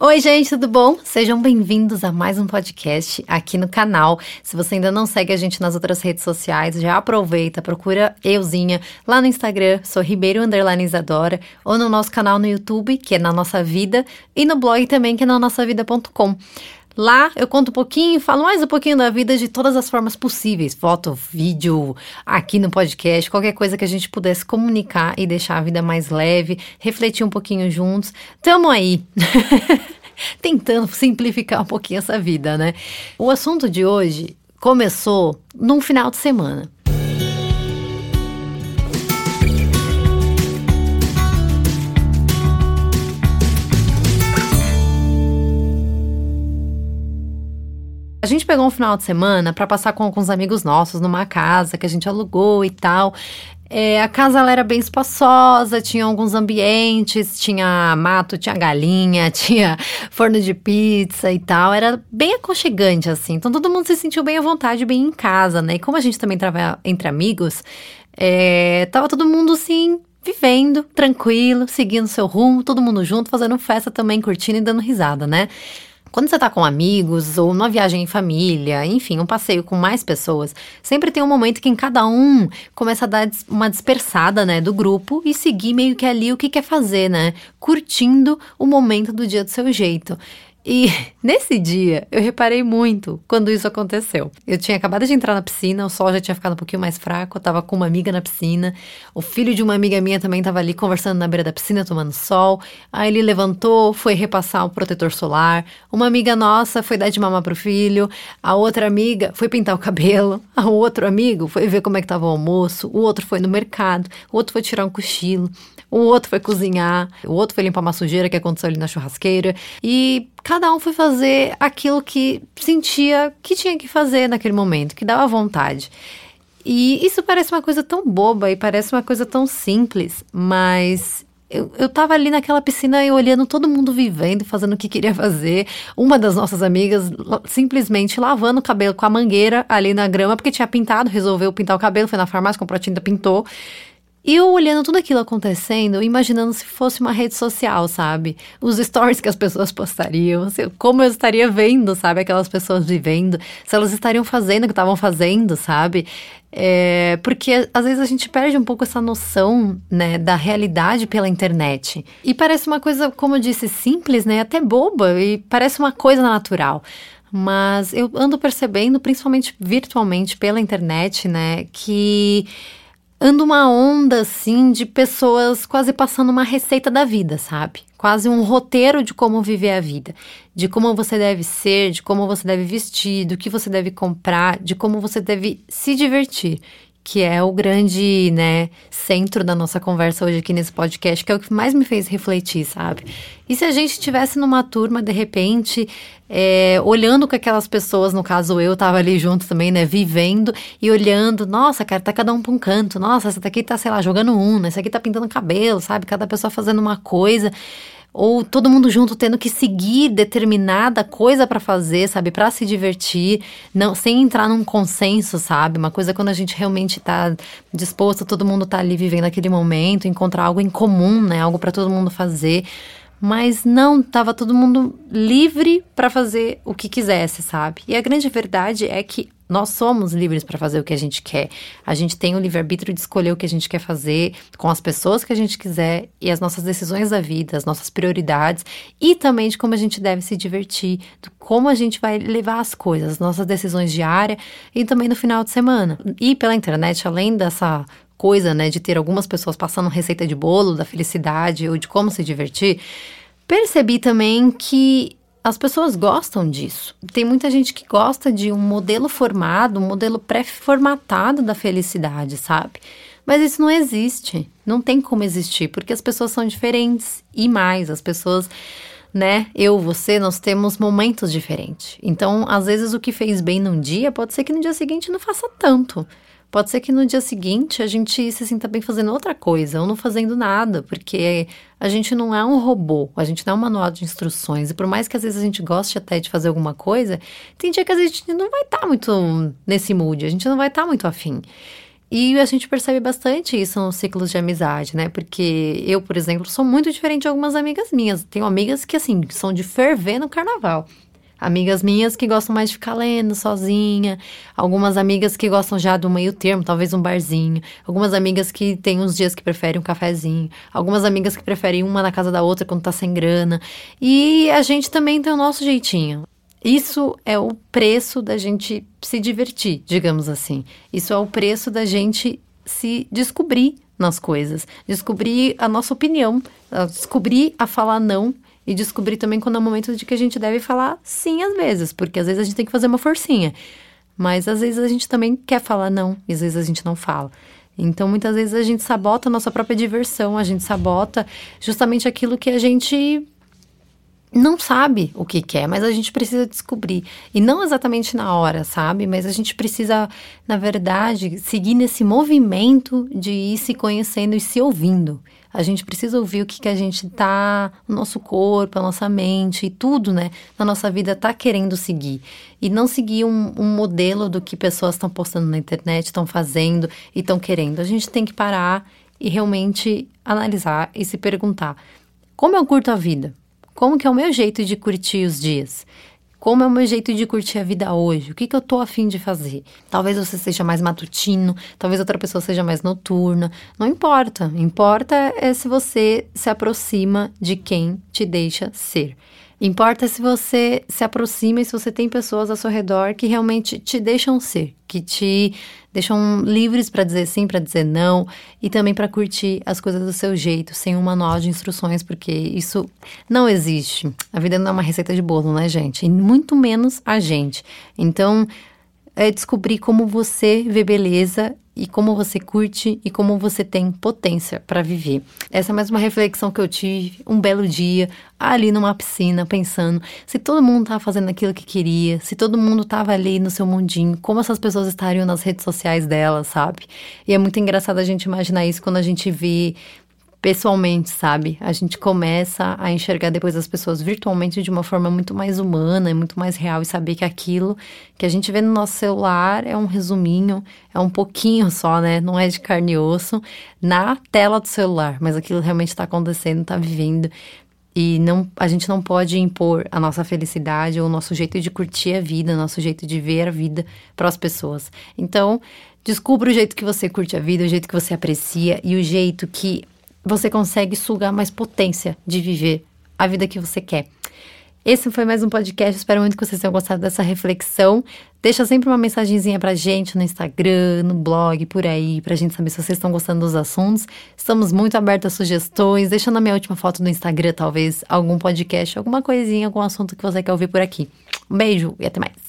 Oi, gente, tudo bom? Sejam bem-vindos a mais um podcast aqui no canal. Se você ainda não segue a gente nas outras redes sociais, já aproveita, procura euzinha lá no Instagram, sou Ribeiro Isadora, ou no nosso canal no YouTube, que é na nossa vida, e no blog também, que é na nossavida.com. Lá eu conto um pouquinho, falo mais um pouquinho da vida de todas as formas possíveis: foto, vídeo, aqui no podcast, qualquer coisa que a gente pudesse comunicar e deixar a vida mais leve, refletir um pouquinho juntos. Tamo aí! Tentando simplificar um pouquinho essa vida, né? O assunto de hoje começou num final de semana. A gente pegou um final de semana para passar com alguns amigos nossos numa casa que a gente alugou e tal. É, a casa ela era bem espaçosa, tinha alguns ambientes, tinha mato, tinha galinha, tinha forno de pizza e tal. Era bem aconchegante, assim. Então todo mundo se sentiu bem à vontade, bem em casa, né? E como a gente também trabalha entre amigos, é, tava todo mundo assim, vivendo, tranquilo, seguindo seu rumo, todo mundo junto, fazendo festa também, curtindo e dando risada, né? Quando você tá com amigos ou numa viagem em família, enfim, um passeio com mais pessoas, sempre tem um momento que em cada um começa a dar uma dispersada, né, do grupo e seguir meio que ali o que quer fazer, né? Curtindo o momento do dia do seu jeito. E nesse dia eu reparei muito quando isso aconteceu. Eu tinha acabado de entrar na piscina, o sol já tinha ficado um pouquinho mais fraco, eu tava com uma amiga na piscina, o filho de uma amiga minha também tava ali conversando na beira da piscina, tomando sol. Aí ele levantou, foi repassar o protetor solar. Uma amiga nossa foi dar de mamar pro filho, a outra amiga foi pintar o cabelo, o outro amigo foi ver como é que tava o almoço, o outro foi no mercado, o outro foi tirar um cochilo, o outro foi cozinhar, o outro foi limpar uma sujeira que aconteceu ali na churrasqueira. E cada um foi fazer aquilo que sentia que tinha que fazer naquele momento, que dava vontade. E isso parece uma coisa tão boba e parece uma coisa tão simples, mas eu, eu tava ali naquela piscina e olhando todo mundo vivendo, fazendo o que queria fazer. Uma das nossas amigas simplesmente lavando o cabelo com a mangueira ali na grama, porque tinha pintado, resolveu pintar o cabelo, foi na farmácia, comprou tinta, pintou. E eu olhando tudo aquilo acontecendo, imaginando se fosse uma rede social, sabe? Os stories que as pessoas postariam, como eu estaria vendo, sabe? Aquelas pessoas vivendo, se elas estariam fazendo o que estavam fazendo, sabe? É, porque às vezes a gente perde um pouco essa noção, né, da realidade pela internet. E parece uma coisa, como eu disse, simples, né? Até boba, e parece uma coisa natural mas eu ando percebendo, principalmente virtualmente pela internet, né, que anda uma onda assim de pessoas quase passando uma receita da vida, sabe? Quase um roteiro de como viver a vida, de como você deve ser, de como você deve vestir, do que você deve comprar, de como você deve se divertir que é o grande, né, centro da nossa conversa hoje aqui nesse podcast, que é o que mais me fez refletir, sabe? E se a gente estivesse numa turma, de repente, é, olhando com aquelas pessoas, no caso eu tava ali junto também, né, vivendo e olhando, nossa, cara, tá cada um pra um canto, nossa, essa daqui tá, sei lá, jogando um, essa aqui tá pintando cabelo, sabe? Cada pessoa fazendo uma coisa ou todo mundo junto tendo que seguir determinada coisa para fazer, sabe, para se divertir, não sem entrar num consenso, sabe? Uma coisa quando a gente realmente tá disposto, todo mundo tá ali vivendo aquele momento, encontrar algo em comum, né? Algo para todo mundo fazer. Mas não, tava todo mundo livre para fazer o que quisesse, sabe? E a grande verdade é que nós somos livres para fazer o que a gente quer. A gente tem o livre-arbítrio de escolher o que a gente quer fazer com as pessoas que a gente quiser e as nossas decisões da vida, as nossas prioridades e também de como a gente deve se divertir, de como a gente vai levar as coisas, as nossas decisões diárias e também no final de semana. E pela internet, além dessa coisa, né, de ter algumas pessoas passando receita de bolo da felicidade ou de como se divertir, percebi também que as pessoas gostam disso. Tem muita gente que gosta de um modelo formado, um modelo pré-formatado da felicidade, sabe? Mas isso não existe. Não tem como existir, porque as pessoas são diferentes. E mais, as pessoas, né? Eu, você, nós temos momentos diferentes. Então, às vezes, o que fez bem num dia, pode ser que no dia seguinte não faça tanto. Pode ser que no dia seguinte a gente se sinta bem fazendo outra coisa ou não fazendo nada, porque a gente não é um robô, a gente não é um manual de instruções. E por mais que às vezes a gente goste até de fazer alguma coisa, tem dia que a gente não vai estar tá muito nesse mood, a gente não vai estar tá muito afim. E a gente percebe bastante isso nos ciclos de amizade, né? Porque eu, por exemplo, sou muito diferente de algumas amigas minhas. Tenho amigas que, assim, são de ferver no carnaval. Amigas minhas que gostam mais de ficar lendo sozinha, algumas amigas que gostam já do meio termo, talvez um barzinho, algumas amigas que têm uns dias que preferem um cafezinho, algumas amigas que preferem uma na casa da outra quando tá sem grana. E a gente também tem o nosso jeitinho. Isso é o preço da gente se divertir, digamos assim. Isso é o preço da gente se descobrir nas coisas, descobrir a nossa opinião, descobrir a falar não e descobrir também quando é o momento de que a gente deve falar sim às vezes, porque às vezes a gente tem que fazer uma forcinha. Mas às vezes a gente também quer falar não, e às vezes a gente não fala. Então, muitas vezes a gente sabota a nossa própria diversão, a gente sabota justamente aquilo que a gente não sabe o que quer, mas a gente precisa descobrir. E não exatamente na hora, sabe? Mas a gente precisa, na verdade, seguir nesse movimento de ir se conhecendo e se ouvindo. A gente precisa ouvir o que, que a gente tá, o nosso corpo, a nossa mente e tudo, né, na nossa vida tá querendo seguir. E não seguir um, um modelo do que pessoas estão postando na internet, estão fazendo e estão querendo. A gente tem que parar e realmente analisar e se perguntar: como eu curto a vida? Como que é o meu jeito de curtir os dias? Como é o meu jeito de curtir a vida hoje? O que, que eu tô afim de fazer? Talvez você seja mais matutino, talvez outra pessoa seja mais noturna. Não importa. Importa é se você se aproxima de quem te deixa ser. Importa se você se aproxima e se você tem pessoas ao seu redor que realmente te deixam ser, que te deixam livres para dizer sim, para dizer não e também para curtir as coisas do seu jeito, sem um manual de instruções, porque isso não existe. A vida não é uma receita de bolo, né, gente? E muito menos a gente. Então, é descobrir como você vê beleza e como você curte e como você tem potência para viver. Essa é mais uma reflexão que eu tive um belo dia ali numa piscina, pensando se todo mundo tava fazendo aquilo que queria, se todo mundo tava ali no seu mundinho, como essas pessoas estariam nas redes sociais delas, sabe? E é muito engraçado a gente imaginar isso quando a gente vê pessoalmente, sabe? A gente começa a enxergar depois as pessoas virtualmente de uma forma muito mais humana muito mais real e saber que aquilo que a gente vê no nosso celular é um resuminho, é um pouquinho só, né? Não é de carne e osso na tela do celular, mas aquilo realmente está acontecendo, está vivendo. E não, a gente não pode impor a nossa felicidade ou o nosso jeito de curtir a vida, o nosso jeito de ver a vida para as pessoas. Então, descubra o jeito que você curte a vida, o jeito que você aprecia e o jeito que você consegue sugar mais potência de viver a vida que você quer. Esse foi mais um podcast. Espero muito que vocês tenham gostado dessa reflexão. Deixa sempre uma mensagenzinha pra gente no Instagram, no blog, por aí, pra gente saber se vocês estão gostando dos assuntos. Estamos muito abertos a sugestões. Deixa na minha última foto no Instagram, talvez, algum podcast, alguma coisinha, algum assunto que você quer ouvir por aqui. Um beijo e até mais.